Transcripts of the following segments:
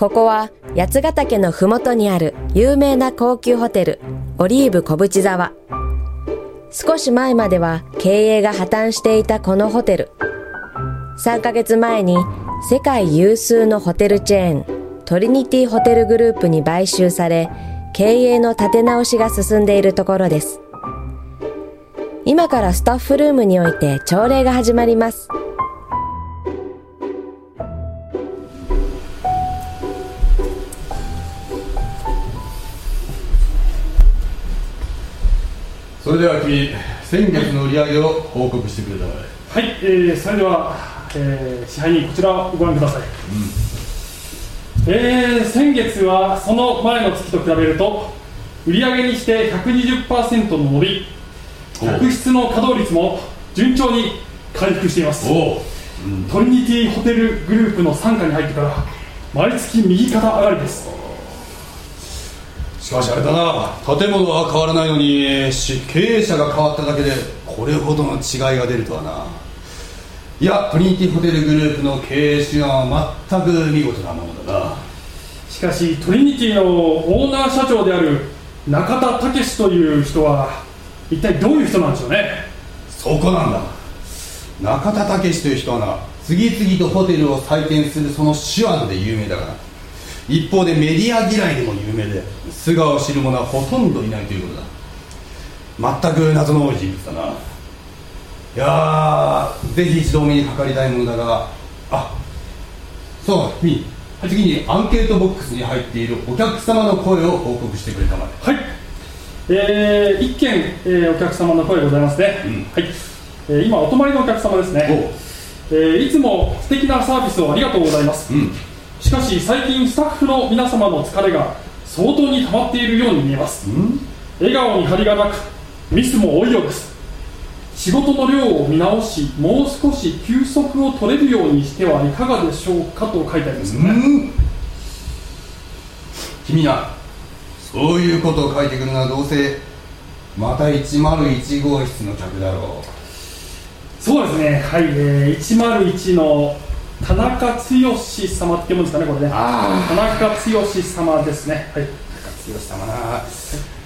ここは八ヶ岳のふもとにある有名な高級ホテルオリーブ小淵沢。少し前までは経営が破綻していたこのホテル。3ヶ月前に世界有数のホテルチェーントリニティホテルグループに買収され経営の立て直しが進んでいるところです。今からスタッフルームにおいて朝礼が始まります。それでは君先月の売り上げを報告してくれたまえ。はい、えー、それでは、えー、支配人こちらをご覧ください、えー、先月はその前の月と比べると売上にして120%の伸び客室の稼働率も順調に回復しています。おう。トリニティホテルグループの傘下に入ってから毎月右肩上がりですしかしあれだな。建物は変わらないのにし経営者が変わっただけでこれほどの違いが出るとはな。いやトリニティホテルグループの経営手腕は全く見事なものだな。しかしトリニティのオーナー社長である中田武史という人は一体どういう人なんでしょうね？そこなんだ。中田武史という人はな次々とホテルを再建するその手腕で有名だから一方でメディア嫌いでも有名で素顔を知る者はほとんどいないということだ。全く謎の多い人物だな。いやーぜひ一度お目にかかりたいものだがあそう君次にアンケートボックスに入っているお客様の声を報告してくれたまで。はい、えー、一件、えーお客様の声ございますね、うん。はい、えー今お泊まりのお客様ですね、えーいつも素敵なサービスをありがとうございます、うんしかし最近スタッフの皆様の疲れが相当に溜まっているように見えます。うん？笑顔に張りがなくミスも多いようです。仕事の量を見直しもう少し休息を取れるようにしてはいかがでしょうかと書いてありますよね、うん？君なそういうことを書いてくるのはどうせまた101号室の客だろそうですね。はい、えー、101の田中剛様って読むんですかねこれね。あ田中剛様ですね。はい。う剛様な。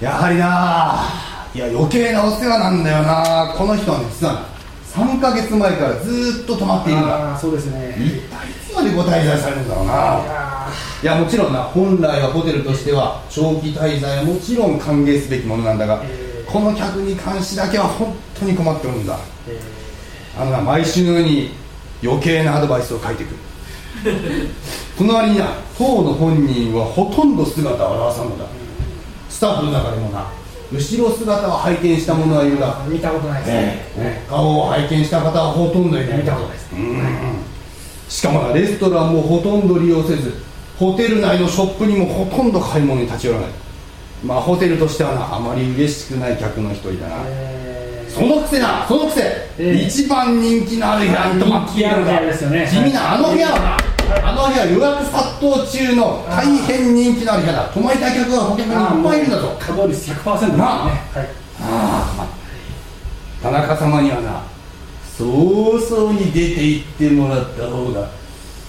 やはりな。いや余計なお世話なんだよな。この人はね実はな3ヶ月前からずーっと泊まっているんだ。ああそうですね。一体いつまでご滞在されるんだろうな。いやもちろんな。本来はホテルとしては長期滞在はもちろん歓迎すべきものなんだが、えー。この客に関しだけは本当に困っておるんだ。あのな毎週のように余計なアドバイスを書いてくる。その割にな当の本人はほとんど姿を現さんのだ。スタッフの中でもな後ろ姿を拝見した者はいるが、ー見たことないですね。ね顔を拝見した方はほとんどいない。見たことないです。うん。しかもなレストランもほとんど利用せずホテル内のショップにもほとんど買い物に立ち寄らない。まあホテルとしてはなあまり嬉しくない客の一人だな、え。ーそのくせなそのくせ、ええ。一番人気のある部屋に泊まっている人気ある部屋ですよね。地味なあの部屋はな、あの部屋予約殺到中の大変人気のある部屋だ。泊まりたい客が顧客にいっぱいいるんだぞ。稼働率100%ですね。はい。ああ田中様にはな早々に出て行ってもらった方が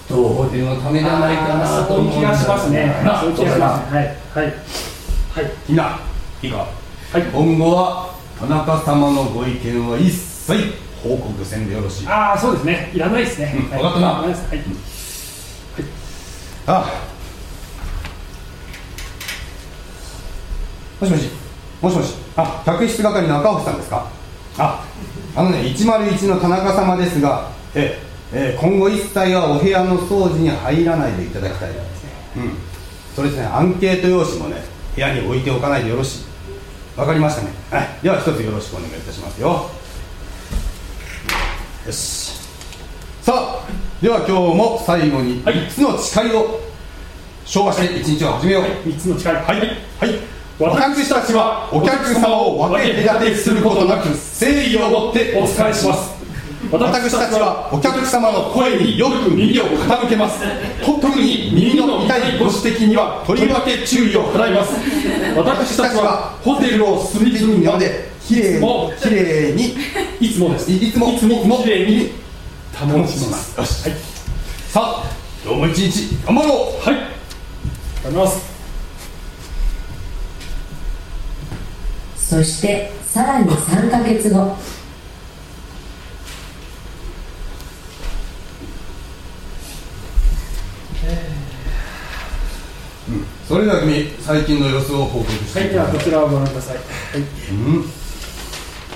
当ホテルのためじゃないかなと思うんだがしますね。なそういう気がしますねはい。はい。はいみんないいか。はい。今後は田中様のご意見は一切報告せんでよろしい。ああそうですね。いらないですね、うんはい。わかったな。いらないですはい。あもしもし。もしもし。あ客室係の赤星さんですか？ああのね101の田中様ですがえええ今後一切はお部屋の掃除に入らないでいただきたいうん。それですねアンケート用紙もね部屋に置いておかないでよろしいわかりましたね。はい。では一つよろしくお願いいたしますよ。よし。さあでは今日も最後にはい。3つの誓いを昭和して一日を始めよう。3つの力はい、はい、私たちはお客様を分け隔てすることなく誠意を持ってお伝えします私たちはお客様の声によく耳を傾けます。特に耳の痛いご指摘にはとりわけ注意を払います。私たちはホテルを隅々まできれいにきれいにいつもです。いつもいつもきれいに保ちますよし、はいさあ今日も一日頑張ろうはいありますそしてさらに3ヶ月後それでは君最近の様子を報告してはい、ではこちらをご覧ください。はいうん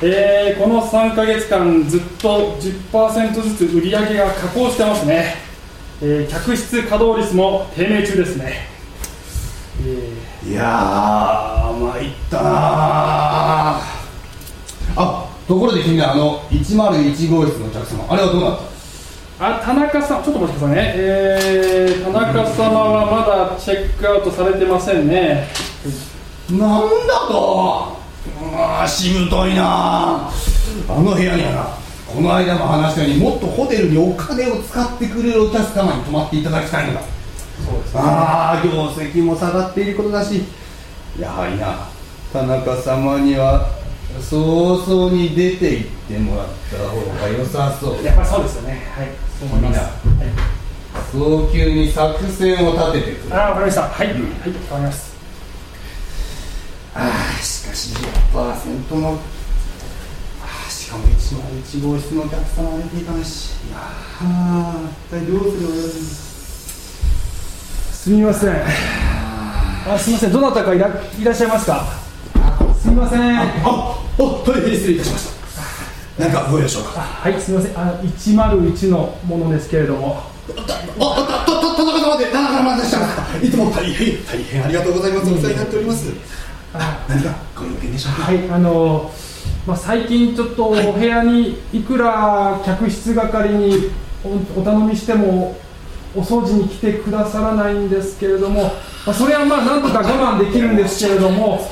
えーこの3ヶ月間、ずっと10%ずつ売り上げが下降してますね。えー客室稼働率も低迷中ですね。えいやー参ったなあところで君はあの101号室のお客様あれはどうなった？ーあ、田中さん、ちょっとお待ちくださいね。えー田中様はまだチェックアウトされてませんね。なんだとああしぶといなあの部屋にはなこの間も話したようにもっとホテルにお金を使ってくれるお客様に泊まっていただきたいのだそうですああ業績も下がっていることだしやはりな田中様には早々に出て行ってもらった方が良さそうやっぱりそうですよね。はい、思います。早急に作戦を立ててくれあー、わかりました。はい、はい、わかります。ああしかし10%のああしかも101号室のお客様は出ていかないしいやあ一体どうすればよいのすみません。あ、すみません。どなたかいらいらっしゃいますか？すみません。あお大変失礼いたしました何かご用でしょうか？はい、すみません。あの101のものですけれども。あ、た、た、た、田中様で、田中様でしたか？いつも大変、大変ありがとうございます。お世話になっております。あ、何かご用件でしょうか？はい、あのまあ最近ちょっとお部屋にいくら客室係におお頼みしてもお掃除に来てくださらないんですけれども、まあそれはまあなんとか我慢できるんですけれども、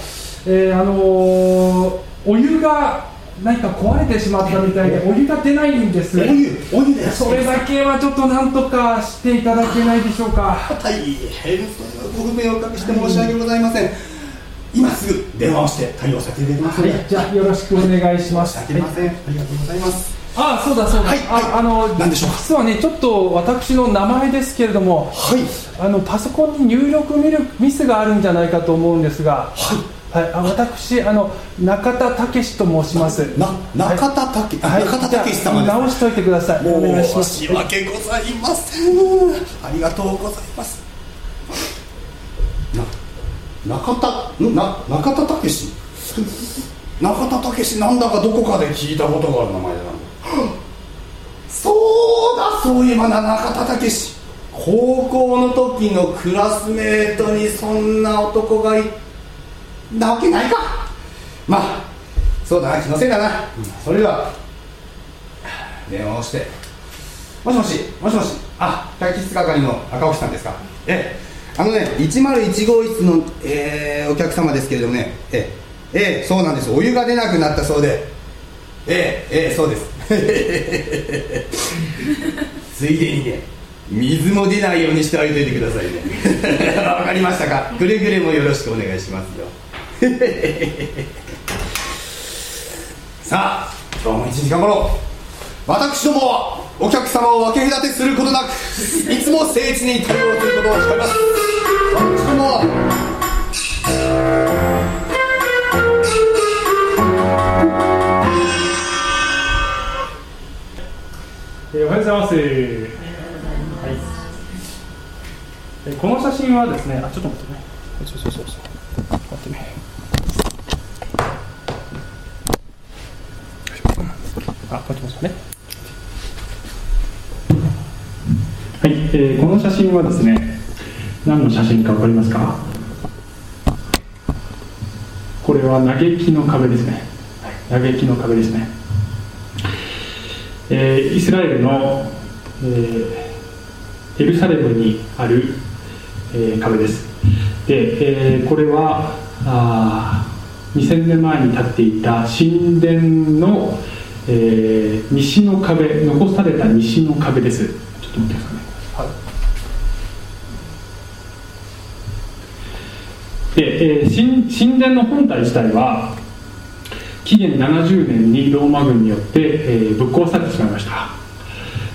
えーあのお湯が何か壊れてしまったみたいでお湯が出ないんです。お湯、お湯です。それだけはちょっとなんとかしていただけないでしょうか。大変、ご不明をおかけして申し訳ございません。今すぐ電話をして対応させていただきますので。はい、じゃあよろしくお願いします。ありません。ありがとうございます。あそうだそうだ、はいはいああの何でしょうか？実はねちょっと私の名前ですけれどもはい。あのパソコンに入力ミスがあるんじゃないかと思うんですが、はい、あ私あの中田武と申しますな、中田武、はい中田武さんじゃあ直しといてくださいお願いします申し訳ございません。ありがとうございます。な、中田、んな、中田武史？中田武史なんだかどこかで聞いたことがある名前だな。そうだ、そういえばな、中田武史。高校の時のクラスメートにそんな男がいなわけないか。まあ、そうだな、気のせいだな。うんそれでは。電話をして。もしもしもしもし。あ客室係の赤星さんですか。ええ。あのね101号室の、えーお客様ですけれどもね。ええ。ええそうなんです。お湯が出なくなったそうで。ええええそうです。ついでにね水も出ないようにしてあげていてくださいね。わかりましたか。くれぐれもよろしくお願いしますよ。さあ今日も1時間頃私どもはお客様を分け隔てすることなくいつも誠実に対応することを控えます。私どもはえーおはようございます、はい。えーこの写真はですねあちょっと待ってね。そうそうそうそう待ってねあ待ってますね。はい、えーこの写真はですね何の写真か分かりますか？これは嘆きの壁ですね、はい、嘆きの壁ですね。えーイスラエルの、えーエルサレムにある、えー壁です。で、えーこれはあ2000年前に建っていた神殿の、えー西の壁残された西の壁です。ちょっと待ってください。ね、はい。で、えー神神殿の本体自体は紀元70年にローマ軍によって、えーぶっ壊されてしまいました。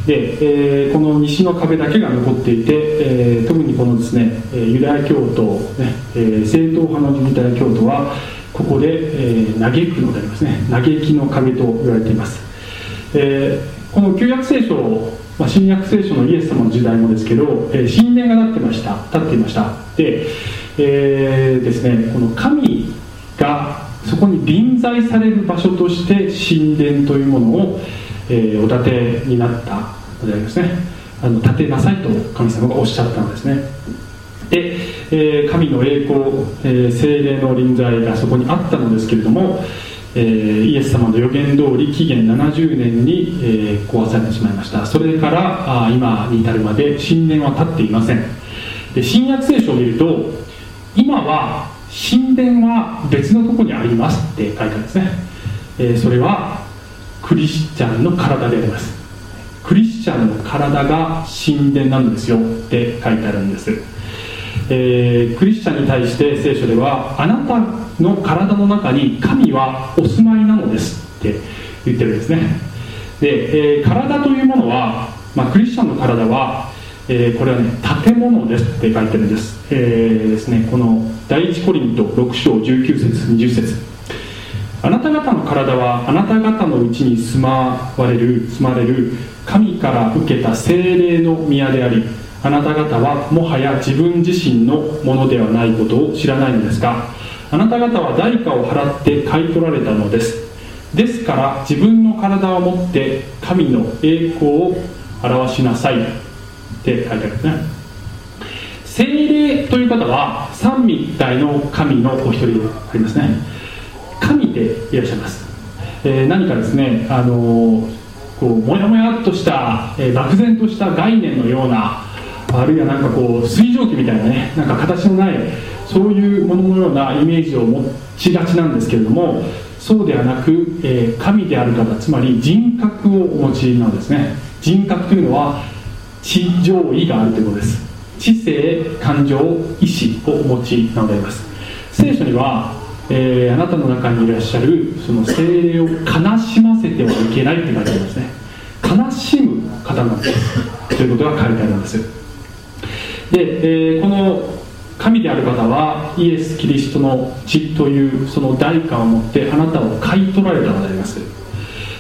で、えー、この西の壁だけが残っていて、えー、特にこのですねユダヤ教徒、ねえー、正統派のユダヤ教徒はここで、えー、嘆くのでありますね。嘆きの壁と言われています、えー、この旧約聖書、まあ、新約聖書のイエス様の時代もですけど、えー、神殿が立ってました。立っていました。で、えー、ですねこの神がそこに臨在される場所として神殿というものを、えー、お建てになったのでありますね。あの建てなさいと神様がおっしゃったんですね。で、えー、神の栄光、えー、精霊の臨在がそこにあったのですけれども、えー、イエス様の予言通り紀元70年に、えー、壊されてしまいました。それからあ今に至るまで神殿は立っていません。で新約聖書を見ると今は神殿は別のとこにありますって書いてあるんですね、えー、それはクリスチャンの体であります。クリスチャンの体が神殿なんですよって書いてあるんです。えー、クリスチャンに対して聖書ではあなたの体の中に神はお住まいなのですって言ってるんですね。で、えー、体というものは、まあ、クリスチャンの体は、えー、これはね建物ですって書いてるんです,、えー、ですね、この第一コリント6章19節20節。あなた方の体はあなた方のうちに住まわれる住まれる神から受けた精霊の宮でありあなた方はもはや自分自身のものではないことを知らないのですがあなた方は代価を払って買い取られたのです。ですから自分の体を持って神の栄光を表しなさい。って書いてあるんですね。精霊という方は三位一体の神のお一人でありますね。神でいらっしゃいます、えー、何かですねあのー、こうもやもやっとした、えー、漠然とした概念のようなあるいはなんかこう水蒸気みたいなねなんか形のないそういうもののようなイメージを持ちがちなんですけれどもそうではなく、えー、神である方つまり人格をお持ちなんですね。人格というのは地上位があるということです。知性感情意志をお持ちなのであります。聖書には、えー、あなたの中にいらっしゃるその精霊を悲しませてはいけないって書いてありますね。悲しむ方なんです。ということが書いてあるんです。で、えー、この神である方はイエス・キリストの血というその代価を持ってあなたを買い取られたのであります。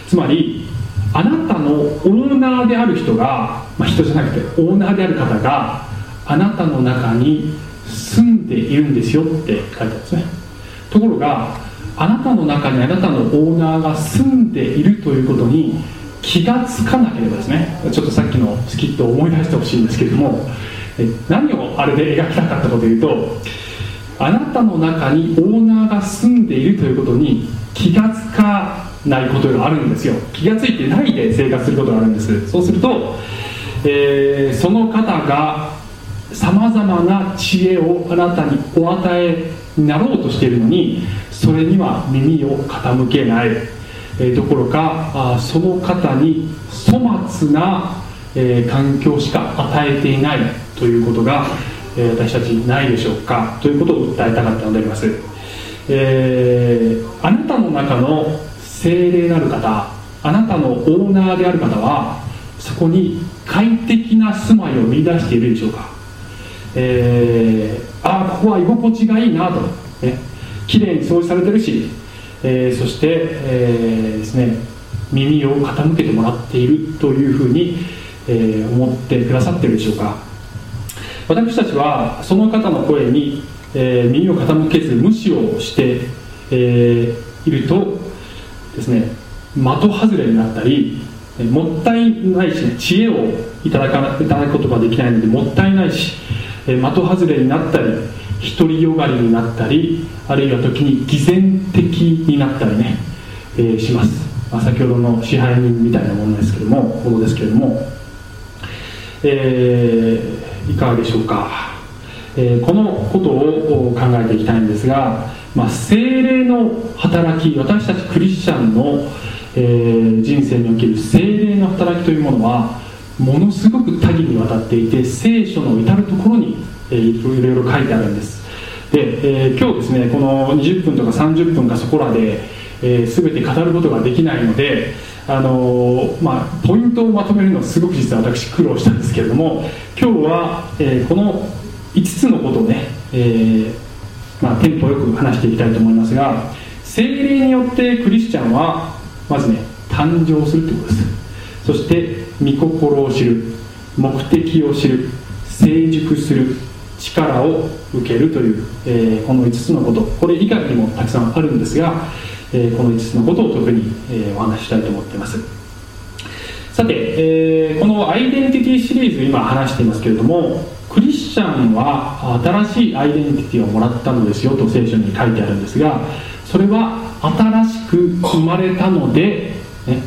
つまりあなたのオーナーである人が、まあ、人じゃなくてオーナーである方があなたの中に住んでいるんですよって書いてあるんですね。ところがあなたの中にあなたのオーナーが住んでいるということに気がつかなければですねちょっとさっきのスキットを思い出してほしいんですけれども何をあれで描きたかったかというとあなたの中にオーナーが住んでいるということに気がつかないことがあるんですよ。気がついてないで生活することがあるんです。そうすると、えー、その方がさまざまな知恵をあなたにお与えになろうとしているのにそれには耳を傾けない、えー、どころかあその方に粗末な、えー、環境しか与えていない。ということが、え、私たちにないでしょうかということを訴えたかったのであります、えー、あなたの中の精霊なる方あなたのオーナーである方はそこに快適な住まいを見出しているでしょうか、えー、ああここは居心地がいいなと、ね、綺麗に掃除されてるし、えー、そして、えー、ですね耳を傾けてもらっているというふうに、え、思ってくださってるでしょうか。私たちはその方の声に、えー、耳を傾けず無視をして、えー、いるとですね的外れになったりもったいないし、ね、知恵をいただかいただくことができないのでもったいないし、えー、的外れになったり独りよがりになったりあるいは時に偽善的になったりね、えー、します、まあ、先ほどの支配人みたいなものですけどもものですけれども、えーいかがでしょうか、えー、このことを考えていきたいんですが、まあ、精霊の働き私たちクリスチャンの、えー、人生における精霊の働きというものはものすごく多岐にわたっていて聖書の至るところに、えー、いろいろ書いてあるんです。で、えー、今日ですねこの20分とか30分かそこらで、えー、全て語ることができないのであのまあ、ポイントをまとめるのはすごく実は私苦労したんですけれども今日は、えー、この5つのことをね、えーまあ、テンポよく話していきたいと思いますが精霊によってクリスチャンはまずね誕生するということです。そして御心を知る目的を知る成熟する力を受けるという、えー、この5つのこと。これ以外にもたくさんあるんですがえこの5つのことを特に、えお話ししたいと思っています。さて、えこのアイデンティティシリーズ今話していますけれどもクリスチャンは新しいアイデンティティをもらったのですよと聖書に書いてあるんですがそれは新しく生まれたので、ね、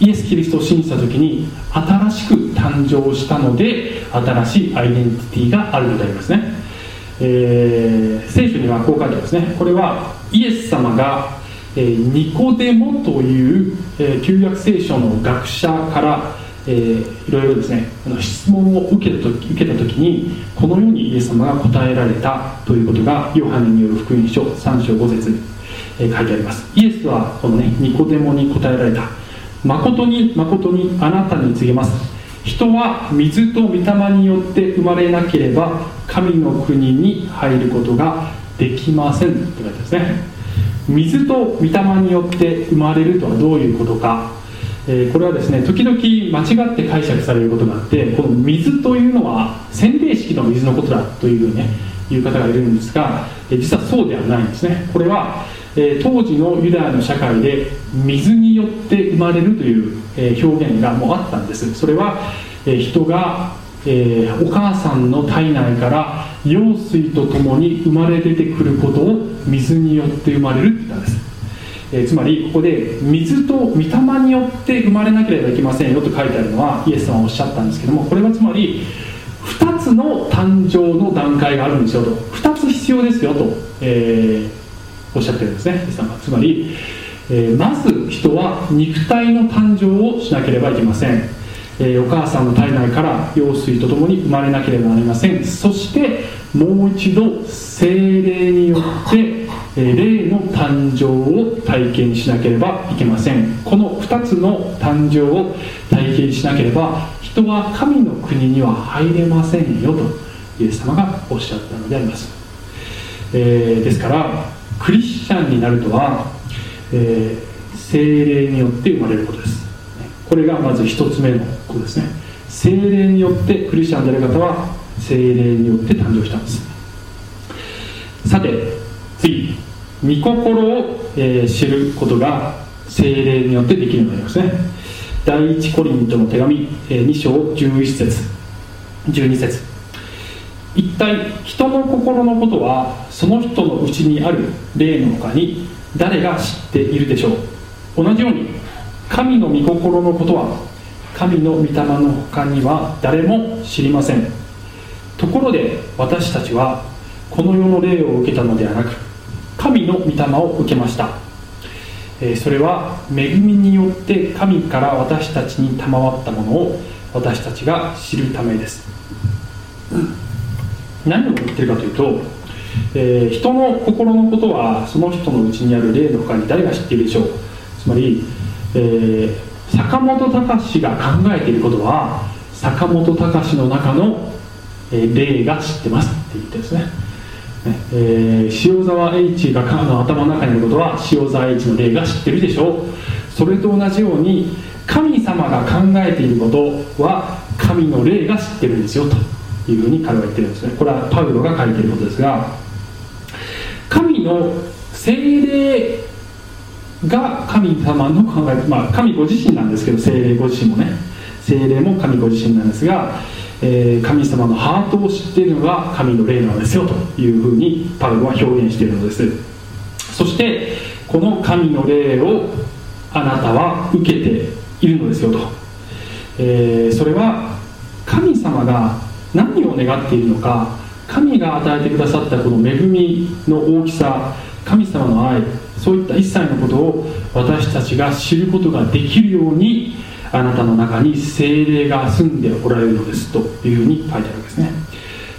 イエス・キリストを信じた時に新しく誕生したので新しいアイデンティティがあるのでありますね、えー、聖書にはこう書いてますね。これはイエス様が、ニコデモという、え、旧約聖書の学者から、えー、いろいろですねあの質問を受けた時受けた時にこのようにイエス様が答えられたということがヨハネによる福音書3章5節に、え、書いてあります。イエスはこのねニコデモに答えられた。誠に誠にあなたに告げます。人は水と御霊によって生まれなければ神の国に入ることができませんって書いてますね。水と御霊によって生まれるとはどういうことか、えー、これはですね時々間違って解釈されることがあってこの水というのは洗礼式の水のことだというふうにね言う方がいるんですが、え、実はそうではないんですね。これは、えー、当時のユダヤの社会で水によって生まれるという、え表現がもうあったんです。それは、え人がえー、お母さんの体内から羊水とともに生まれ出てくることを水によって生まれるって言ったんです、えー、つまりここで水と御霊によって生まれなければいけませんよと書いてあるのはイエス様はおっしゃったんですけどもこれはつまり2つの誕生の段階があるんですよと。2つ必要ですよと、えー、おっしゃってるんですねイエス様つまり、えまず人は肉体の誕生をしなければいけません。えお母さんの体内から羊水とともに生まれなければなりません。そしてもう一度精霊によって、え霊の誕生を体験しなければいけません。この2つの誕生を体験しなければ人は神の国には入れませんよとイエス様がおっしゃったのであります、えー、ですからクリスチャンになるとは、えー、精霊によって生まれることです。これがまず一つ目のことですね。精霊によってクリスチャンである方は精霊によって誕生したんです。さて次。御心を、え、知ることが精霊によってできるようになりますね。第一コリントの手紙、え、2章11節。12節。一体人の心のことはその人のうちにある霊の他に誰が知っているでしょう。同じように神の御心のことは神の御霊の他には誰も知りません。ところで私たちはこの世の霊を受けたのではなく神の御霊を受けました。それは恵みによって神から私たちに賜ったものを私たちが知るためです。何を言ってるかというと、えー、人の心のことはその人のうちにある霊の他に誰が知っているでしょう。つまりえー、坂本隆が考えていることは坂本隆の中の、え、霊が知ってますって言ってですね。ねえー、塩沢 H がの頭の中にあることは塩沢 H の霊が知ってるでしょう。それと同じように神様が考えていることは神の霊が知ってるんですよというふうに彼は言ってるんですね。これはパウロが書いていることですが神の精霊が神様の考え、まあ、神ご自身なんですけど精霊ご自身もね。精霊も神ご自身なんですが、えー、神様のハートを知っているのが神の霊なんですよというふうにパウロは表現しているのです。そしてこの神の霊をあなたは受けているのですよと、えー、それは神様が何を願っているのか神が与えてくださったこの恵みの大きさ神様の愛そういった一切のことを私たちが知ることができるようにあなたの中に精霊が住んでおられるのですというふうに書いてあるわけですね。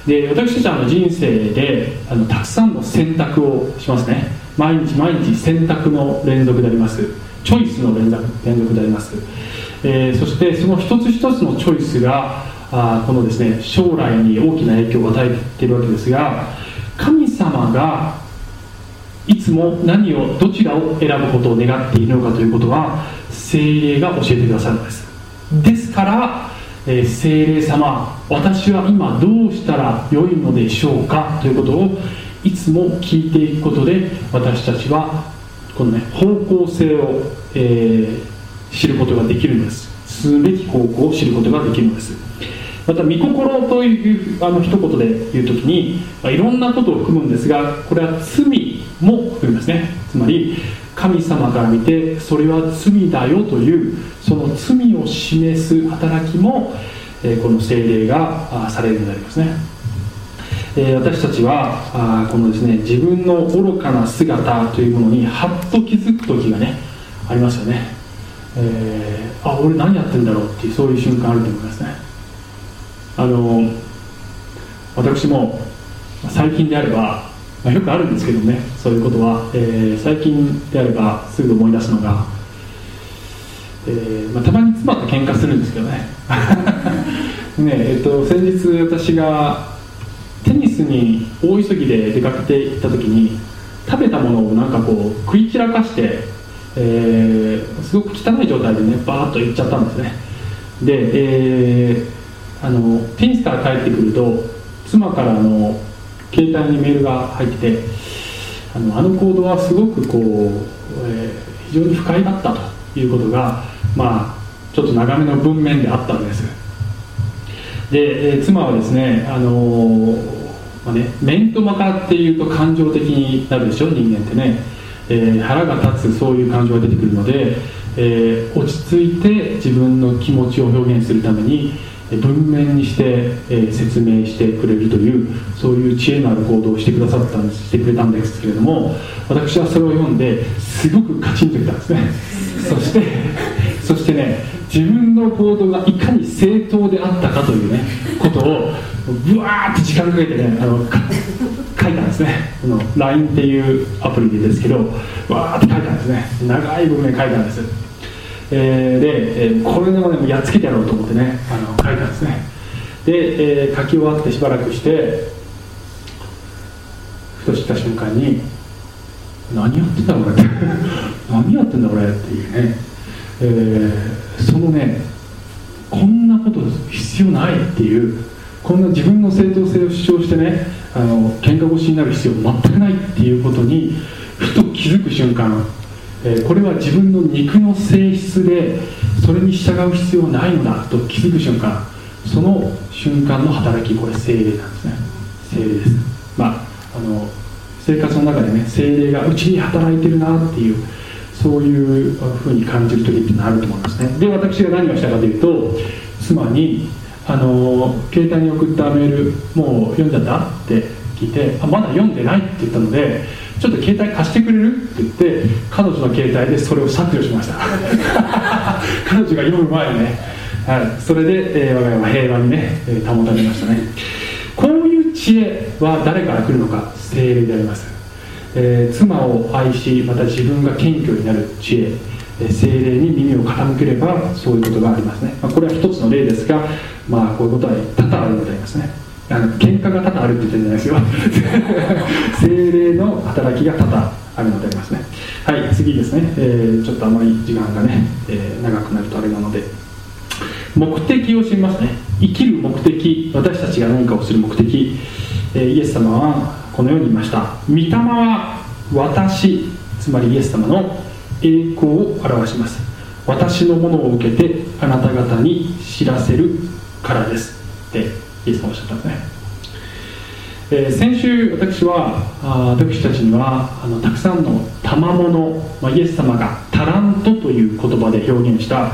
で私たちはの人生であのたくさんの選択をしますね。毎日毎日選択の連続であります。チョイスの連続連続であります、えー、そしてその一つ一つのチョイスがあこのですね将来に大きな影響を与えているわけですが神様がいつも何をどちらを選ぶことを願っているのかということは精霊が教えてくださるのです。ですから、えー、精霊様私は今どうしたらよいのでしょうかということをいつも聞いていくことで私たちはこのね方向性を、えー、知ることができるんです。進むべき方向を知ることができるのです。また「御心」というあの一言で言う時に、まあ、いろんなことを含むんですがこれは罪も含みますね。つまり神様から見てそれは罪だよというその罪を示す働きも、え、この聖霊がされるのでありますね。え私たちはあこのですね自分の愚かな姿というものにはっと気づく時がねありますよね、えー、あ俺何やってんだろうっていうそういう瞬間あると思いますね。あの私も最近であれば、まあ、よくあるんですけどねそういうことは、えー、最近であればすぐ思い出すのが、えーまあ、たまに妻と喧嘩するんですけどね。ねえっと先日私がテニスに大急ぎで出かけていった時に食べたものをなんかこう食い散らかして、えー、すごく汚い状態でねバーッといっちゃったんですね。で、えー、あのテニスから帰ってくると妻からの携帯にメールが入ってあのあの行動はすごくこう、えー、非常に不快だったということがまあちょっと長めの文面であったんです。で、えー、妻はですね,、あの、まあね、面とまかっていうと感情的になるでしょ人間ってね、えー、腹が立つそういう感情が出てくるので、えー、落ち着いて自分の気持ちを表現するために文面にして、えー、説明してくれるというそういう知恵のある行動をしてくださったんですしてくれたんですけれども私はそれを読んですごくカチンときたんですね。そしてそしてね自分の行動がいかに正当であったかというねことをぶわーって時間かけてねあの書いたんですね。この LINE っていうアプリですけどわーって書いたんですね。長い文面書いたんです、えー、で、えー、これでもねやっつけてやろうと思ってね。あの書いたんですね。で、えー、書き終わってしばらくしてふとした瞬間に何やってんだこれ。何やってんだこれっていうね、えーそのねこんなこと必要ないっていうこんな自分の正当性を主張してねあの喧嘩腰になる必要全くないっていうことにふと気づく瞬間、え、これは自分の肉の性質でそれに従う必要ないのだと気づく瞬間。その瞬間の働きこれ精霊なんですね。精霊です。まああの生活の中でね精霊がうちに働いてるなっていうそういうふうに感じる時っていうのはあると思いますね。で私が何をしたかというと妻にあの携帯に送ったメールもう読んじゃったって聞いてあまだ読んでないって言ったのでちょっと携帯貸してくれる？って言って彼女の携帯でそれを削除しました。彼女が読む前にね、はい、それで、えー、我が家は平和にね、えー、保たれましたね。こういう知恵は誰から来るのか？精霊であります。えー、妻を愛しまた自分が謙虚になる知恵、えー、精霊に耳を傾ければそういうことがありますね、まあ、これは一つの例ですが、まあ、こういうことは多々あるのでありますね。あの喧嘩が多々あるって言ってるんじゃないですよ。精霊の働きが多々あるのでありますね。はい次ですね、えー、ちょっとあまり時間がね、えー、長くなるとあれなので。目的を知りますね。生きる目的。私たちが何かをする目的、えー、イエス様はこのように言いました。御霊は私。つまりイエス様の栄光を表します。私のものを受けてあなた方に知らせるからです。ってイエス様おっしゃったんですね、えー、先週私はあ私たちにはあのたくさんの賜物、まあ、イエス様がタラントという言葉で表現した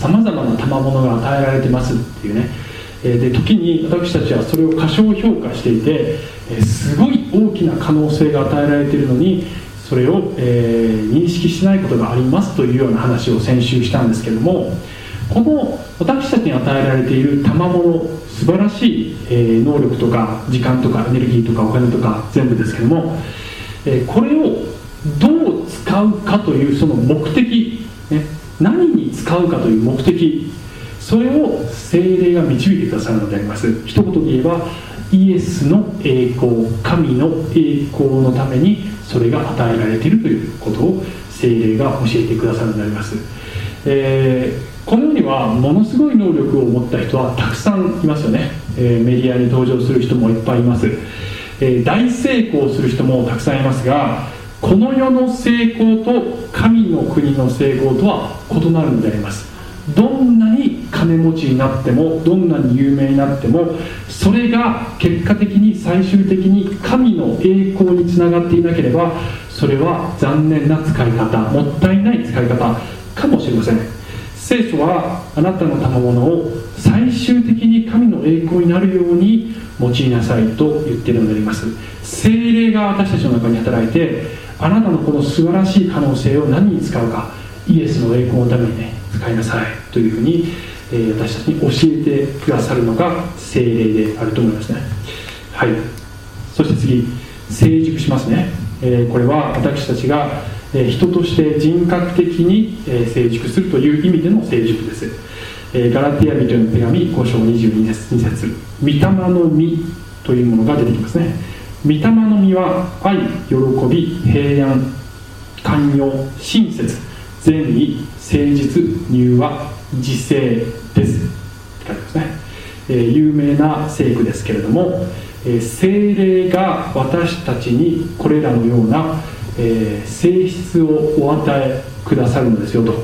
さまざまな賜物が与えられてますっていうね。で時に私たちはそれを過小評価していてすごい大きな可能性が与えられているのにそれを、えー、認識しないことがありますというような話を先週したんですけどもこの私たちに与えられている賜物素晴らしい、えー、能力とか時間とかエネルギーとかお金とか全部ですけども、えー、これをどう使うかというその目的、ね、何に使うかという目的それを精霊が導いてくださるのであります。一言で言えばイエスの栄光神の栄光のためにそれが与えられているということを精霊が教えてくださるのであります、えー、この世にはものすごい能力を持った人はたくさんいますよね、えー、メディアに登場する人もいっぱいいます、えー、大成功する人もたくさんいますがこの世の成功と神の国の成功とは異なるのであります。どんなに金持ちになってもどんなに有名になってもそれが結果的に最終的に神の栄光につながっていなければそれは残念な使い方もったいない使い方かもしれません。聖書はあなたの賜物を最終的に神の栄光になるように用いなさいと言っているのであります。精霊が私たちの中に働いてあなたのこの素晴らしい可能性を何に使うかイエスの栄光のためにね使いなさいというふうに、えー、私たちに教えてくださるのが精霊であると思いますね。はい。そして次成熟しますね、えー、これは私たちが、人として人格的に、成熟するという意味での成熟です、ガラティア人への手紙5章22節 ,2 節。御霊の実というものが出てきますね。御霊の実は愛喜び平安寛容親切。善意誠実柔和自制です。って書いてますね、え、有名な聖句ですけれども、えー、精霊が私たちにこれらのような、えー、性質をお与えくださるのですよと。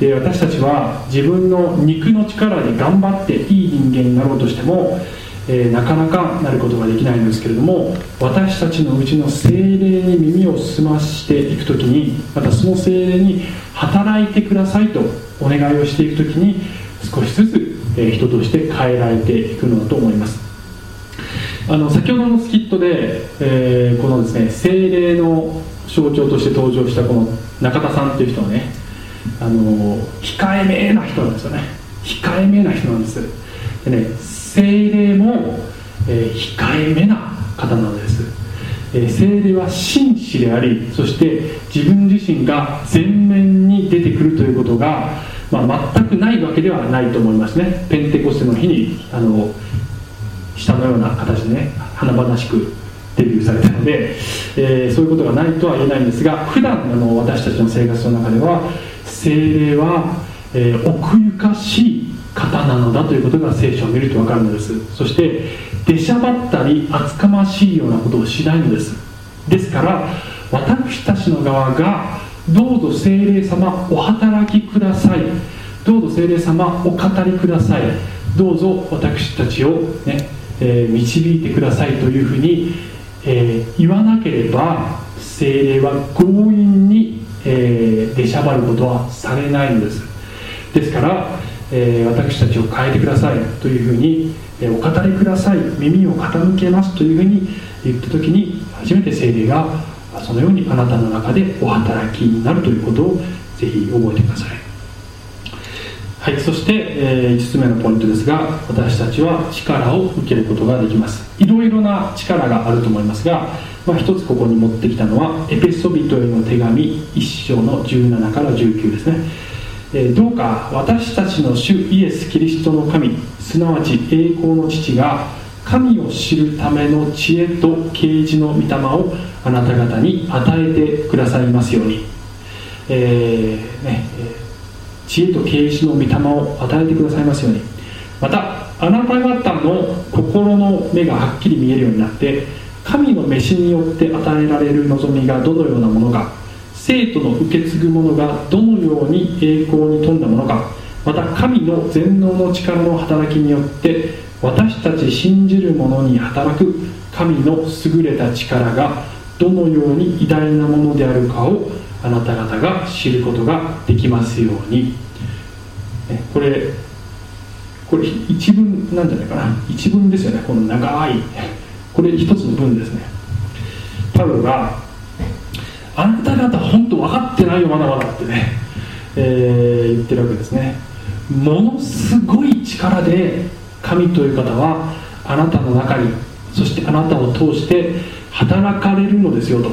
で私たちは自分の肉の力で頑張っていい人間になろうとしてもえー、なかなかなることができないんですけれども私たちのうちの精霊に耳を澄ましていく時にまたその精霊に働いてくださいとお願いをしていく時に少しずつ、え、人として変えられていくのだと思います。あの先ほどのスキットで、えー、このですね精霊の象徴として登場したこの中田さんっていう人はねあの控えめな人なんですよね。控えめな人なんです。でね精霊も、えー、控えめな方なのです、えー、精霊は紳士でありそして自分自身が前面に出てくるということが、まあ、全くないわけではないと思いますね。ペンテコステの日にあの下のような形でね華々しくデビューされたので、えー、そういうことがないとは言えないんですが普段あの私たちの生活の中では精霊は、えー、奥ゆかしい方なのだということが聖書を見ると分かるのです。そして出しゃばったり厚かましいようなことをしないのです。ですから私たちの側がどうぞ聖霊様お働きください。どうぞ聖霊様お語りください。どうぞ私たちをね、えー、導いてくださいというふうに、えー、言わなければ聖霊は強引に、えー、出しゃばることはされないのです。ですからえー、私たちを変えてくださいというふうに、え、お語りください。耳を傾けますというふうに言った時に初めて聖霊がそのようにあなたの中でお働きになるということをぜひ覚えてください。はいそして、えー、5つ目のポイントですが私たちは力を受けることができます。いろいろな力があると思いますが、まあ、一つここに持ってきたのはエペソビトへの手紙1章の17から19ですね。えどうか私たちの主イエス・キリストの神すなわち栄光の父が神を知るための知恵と啓示の御霊をあなた方に与えてくださいますように、えー、ね、知恵と啓示の御霊を与えてくださいますように。またあなた方の心の目がはっきり見えるようになって神の召しによって与えられる望みがどのようなものか生徒の受け継ぐものがどのように栄光に富んだものかまた神の全能の力の働きによって私たち信じる者に働く神の優れた力がどのように偉大なものであるかをあなた方が知ることができますように。これこれ一文なんじゃないかな？一文ですよねこの長い。これ一つの文ですね。パウロがあなた方本当分かってないよまだまだってね、えー、言ってるわけですね。ものすごい力で神という方はあなたの中にそしてあなたを通して働かれるのですよと。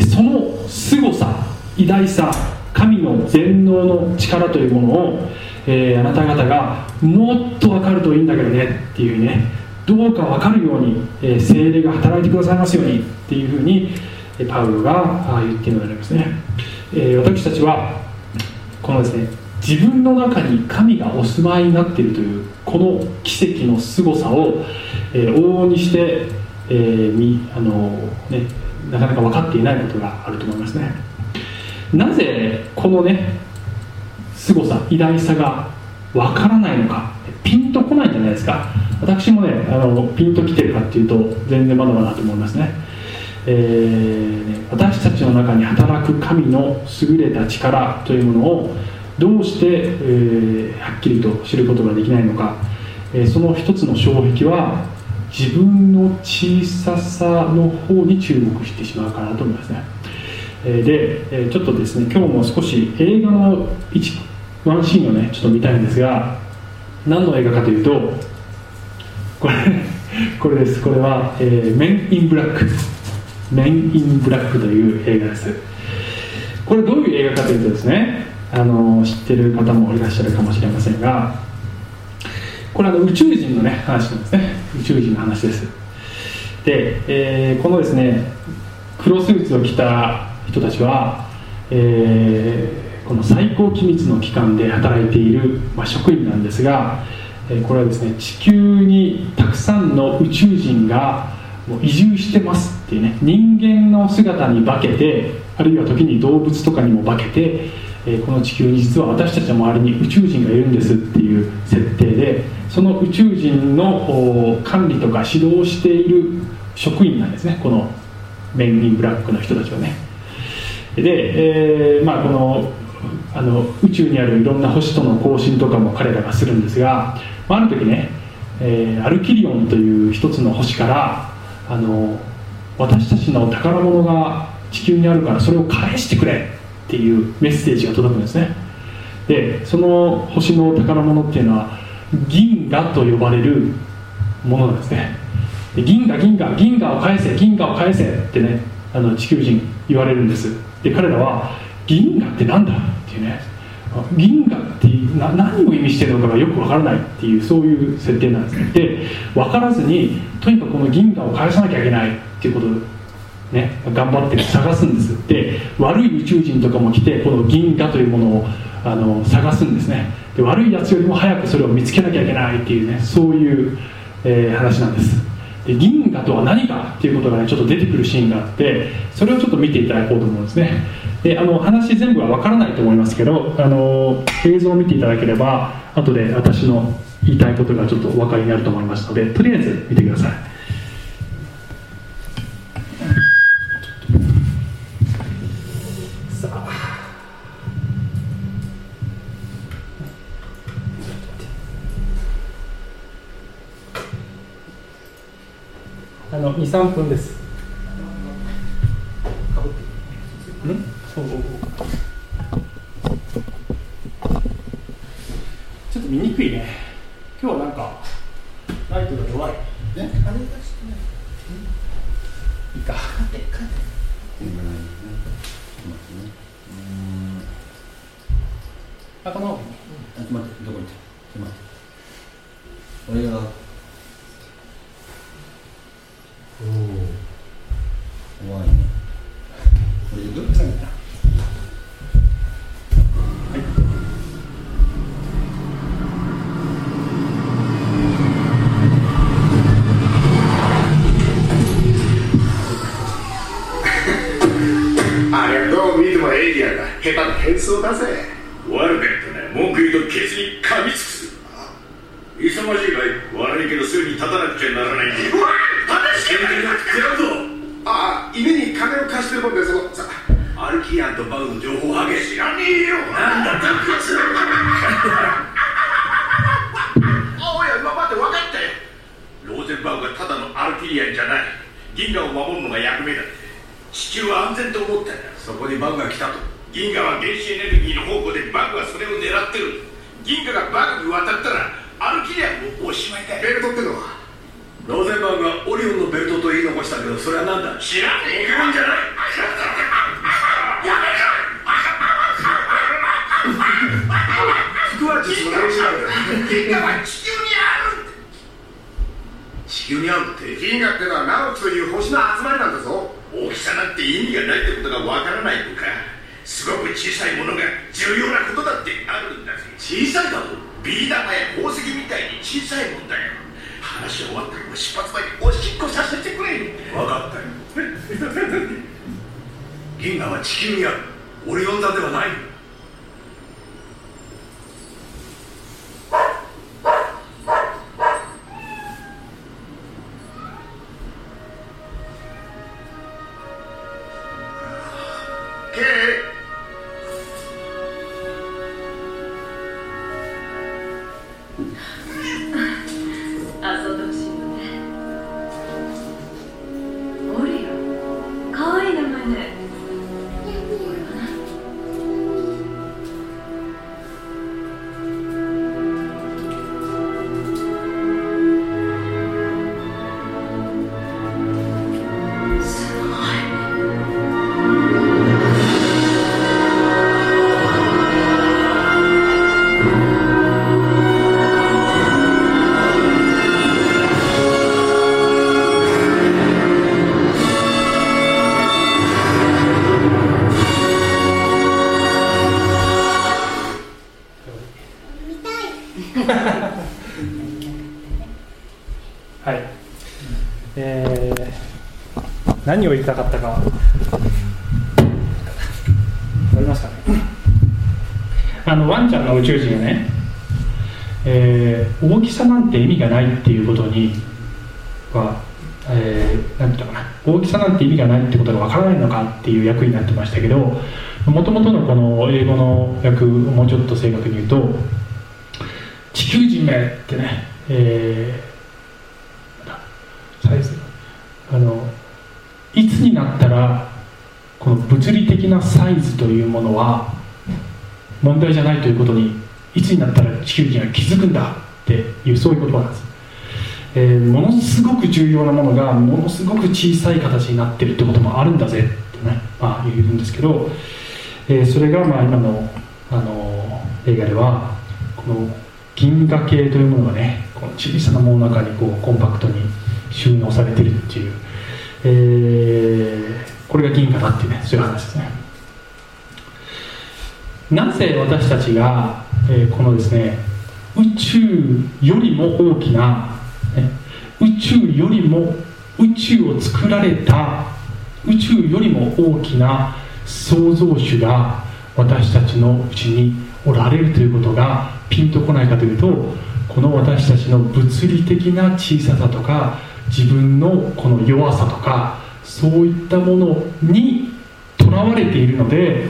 その凄さ偉大さ神の全能の力というものを、えー、あなた方がもっと分かるといいんだけどねっていうふうにねどうか分かるように、えー、精霊が働いてくださいますようにっていうふうにパウロが言っているのでありますね、えー、私たちはこのですね自分の中に神がお住まいになっているというこの奇跡の凄さを、えー、往々にして、えーみあのね、なかなか分かっていないことがあると思いますね。なぜこのね凄さ偉大さが分からないのかピンとこないんじゃないですか。私もねあのピンときてるかっていうと全然まだまだと思いますね。えー、私たちの中に働く神の優れた力というものをどうして、えー、はっきりと知ることができないのか、えー、その一つの障壁は自分の小ささの方に注目してしまうかなと思いますね、えで、えちょっとですね今日も少し映画の1ワンシーンをねちょっと見たいんですが何の映画かというとこれ これです。これは、えー、メン・イン・ブラックメン・イン・ブラックという映画です。これどういう映画かというとですねあの知ってる方もいらっしゃるかもしれませんがこれは宇宙人のね話なんですね。宇宙人の話です。で、えー、このですね黒スーツを着た人たちは、えー、この最高機密の機関で働いている、まあ、職員なんですが、え、これはですね地球にたくさんの宇宙人がもう移住してますっていうね人間の姿に化けてあるいは時に動物とかにも化けて、え、この地球に実は私たちの周りに宇宙人がいるんですっていう設定でその宇宙人の管理とか指導をしている職員なんですね。このメン・イン・ブラックの人たちはね。で、えー、まあこのあの宇宙にあるいろんな星との交信とかも彼らがするんですが、まあ、ある時ね、えー、アルキリオンという一つの星からあの私たちの宝物が地球にあるからそれを返してくれっていうメッセージが届くんですね。でその星の宝物っていうのは銀河と呼ばれるものなんですね。で銀河銀河銀河を返せ銀河を返せってねあの地球人言われるんです。で彼らは銀河ってなんだっていうね。銀河ってな何を意味してるのかがよくわからないっていうそういう設定なんです。ねで分からずにとにかくこの銀河を返さなきゃいけないっていうことね頑張って探すんです。で悪い宇宙人とかも来てこの銀河というものをあの探すんですね。で悪いやつよりも早くそれを見つけなきゃいけないっていうねそういう、えー、話なんです。で銀河とは何かっていうことがねちょっと出てくるシーンがあってそれをちょっと見ていただこうと思うんですね。であの話全部は分からないと思いますけどあの映像を見ていただければ後で私の言いたいことがちょっとお分かりになると思いますのでとりあえず見てください。あの23分です。下手な変装だぜ。ワルベットね文句言うとケツに噛みつくす。忙しいかい？悪いけどすぐに立たなくちゃならないんで。うわ話してないぞ。ああ犬に金を貸してるもんでそのさアルキアンとバウの情報をあげ知らねえよ。なんだダックスおい待って分かったよ。ローゼンバウがただのアルキリアンじゃない。銀河を守るのが役目だ地球は安全と思ったんだ。そこにバウが来たと銀河は原子エネルギーの方向でバグはそれを狙ってる。銀河がバグに渡ったら歩きりゃもおしまいだベルトってのは？ローゼンバーグはオリオンのベルトと言い残したけどそれは何だ？知らねえよ。んじゃない？やめろ。銀河は地球にある地球にあるって銀河ってのはナウクという星の集まりなんだぞ大きさなんて意味がないってことがわからないのかすごく小さいものが重要なことだってあるんだぜ。小さいだとビー玉や宝石みたいに小さいもんだよ。話終わったら出発前におしっこさせてくれ分かったよ。銀河は地球にある。俺呼んだではない何を言いたかったか。わかりますかね。あのワンちゃんの宇宙人がね、えー大きさなんて意味がないっていうことには、えーなんて言ったかな。大きさなんて意味がないってことがわからないのかっていう訳になってましたけどもともとのこの英語の訳をもうちょっと正確に言うと地球人めってね、えーなんだサイズあのいつになったらこの物理的なサイズというものは問題じゃないということにいつになったら地球人は気づくんだっていうそういう言葉なんです、えーものすごく重要なものがものすごく小さい形になってるってこともあるんだぜってね、まあ、言うんですけど、えーそれがまあ今のあの映画ではこの銀河系というものがねこの小さなものの中にこうコンパクトに収納されてるっていう、えーこれが銀河だっていうねそういう話ですね。なぜ私たちが、えーこのですね宇宙よりも大きな、ね宇宙よりも宇宙を作られた宇宙よりも大きな創造主が私たちのうちにおられるということがピンとこないかというとこの私たちの物理的な小ささとか自分のこの弱さとかそういったものにとらわれているので、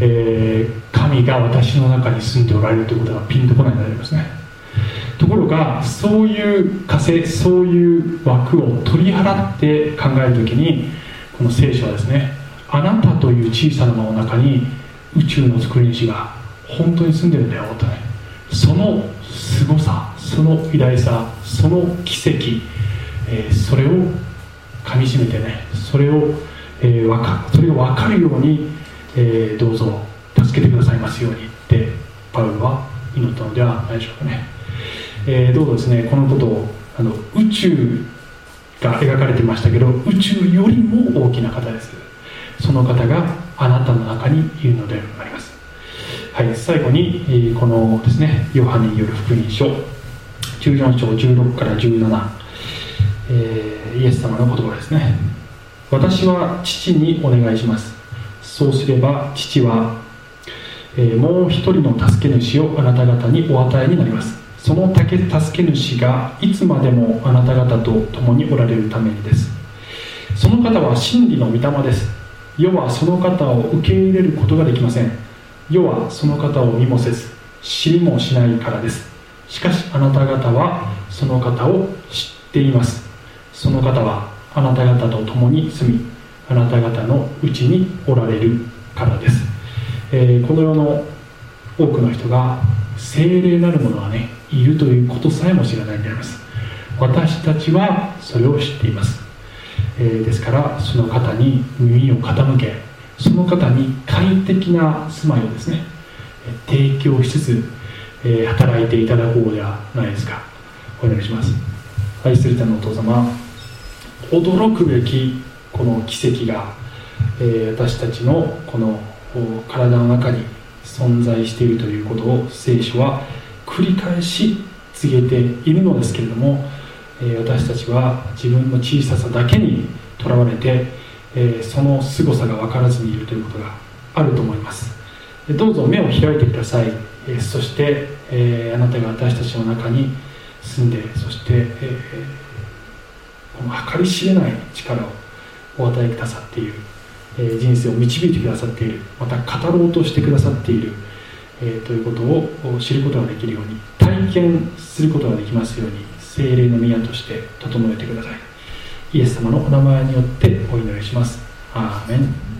えー神が私の中に住んでおられるということがピンとこないのでありますね。ところがそういう火星そういう枠を取り払って考えるときにこの聖書はですねあなたという小さなものの中に宇宙の作り主が本当に住んでるんだよとねその凄さその偉大さその奇跡、えーそれをかみしめてねそれを、えーわかそれが分かるように、えーどうぞ助けてくださいますようにってパウロは祈ったのではないでしょうかね、えーどうぞですねこのことをあの宇宙が描かれてましたけど宇宙よりも大きな方です。その方があなたの中にいるのであります。はい、最後に、えーこのですねヨハネによる福音書。14章16から17、えーイエス様の言葉ですね。私は父にお願いします。そうすれば父は、えーもう一人の助け主をあなた方にお与えになります。その助け助け主がいつまでもあなた方と共におられるためにです。その方は真理の御霊です。世はその方を受け入れることができません。世はその方を見もせず知りもしないからです。しかしあなた方はその方を知っています。その方はあなた方と共に住みあなた方のうちにおられるからです、えーこの世の多くの人が精霊なるものはねいるということさえも知らないんであります。私たちはそれを知っています。えーですからその方に耳を傾けその方に快適な住まいをですね提供しつつ、えー働いていただこうではないですか。お祈りします。愛する天のお父様驚くべきこの奇跡が、えー私たちのこの体の中に存在しているということを聖書は繰り返し告げているのですけれども、えー私たちは自分の小ささだけにとらわれて、えーその凄さが分からずにいるということがあると思います。どうぞ目を開いてください、えーそして、えあなたが私たちの中に住んでそして、えー計り知れない力をお与えくださっている、えー人生を導いてくださっているまた語ろうとしてくださっている、えーということを知ることができるように体験することができますように精霊の宮として整えてください。イエス様のお名前によってお祈りします。アーメン。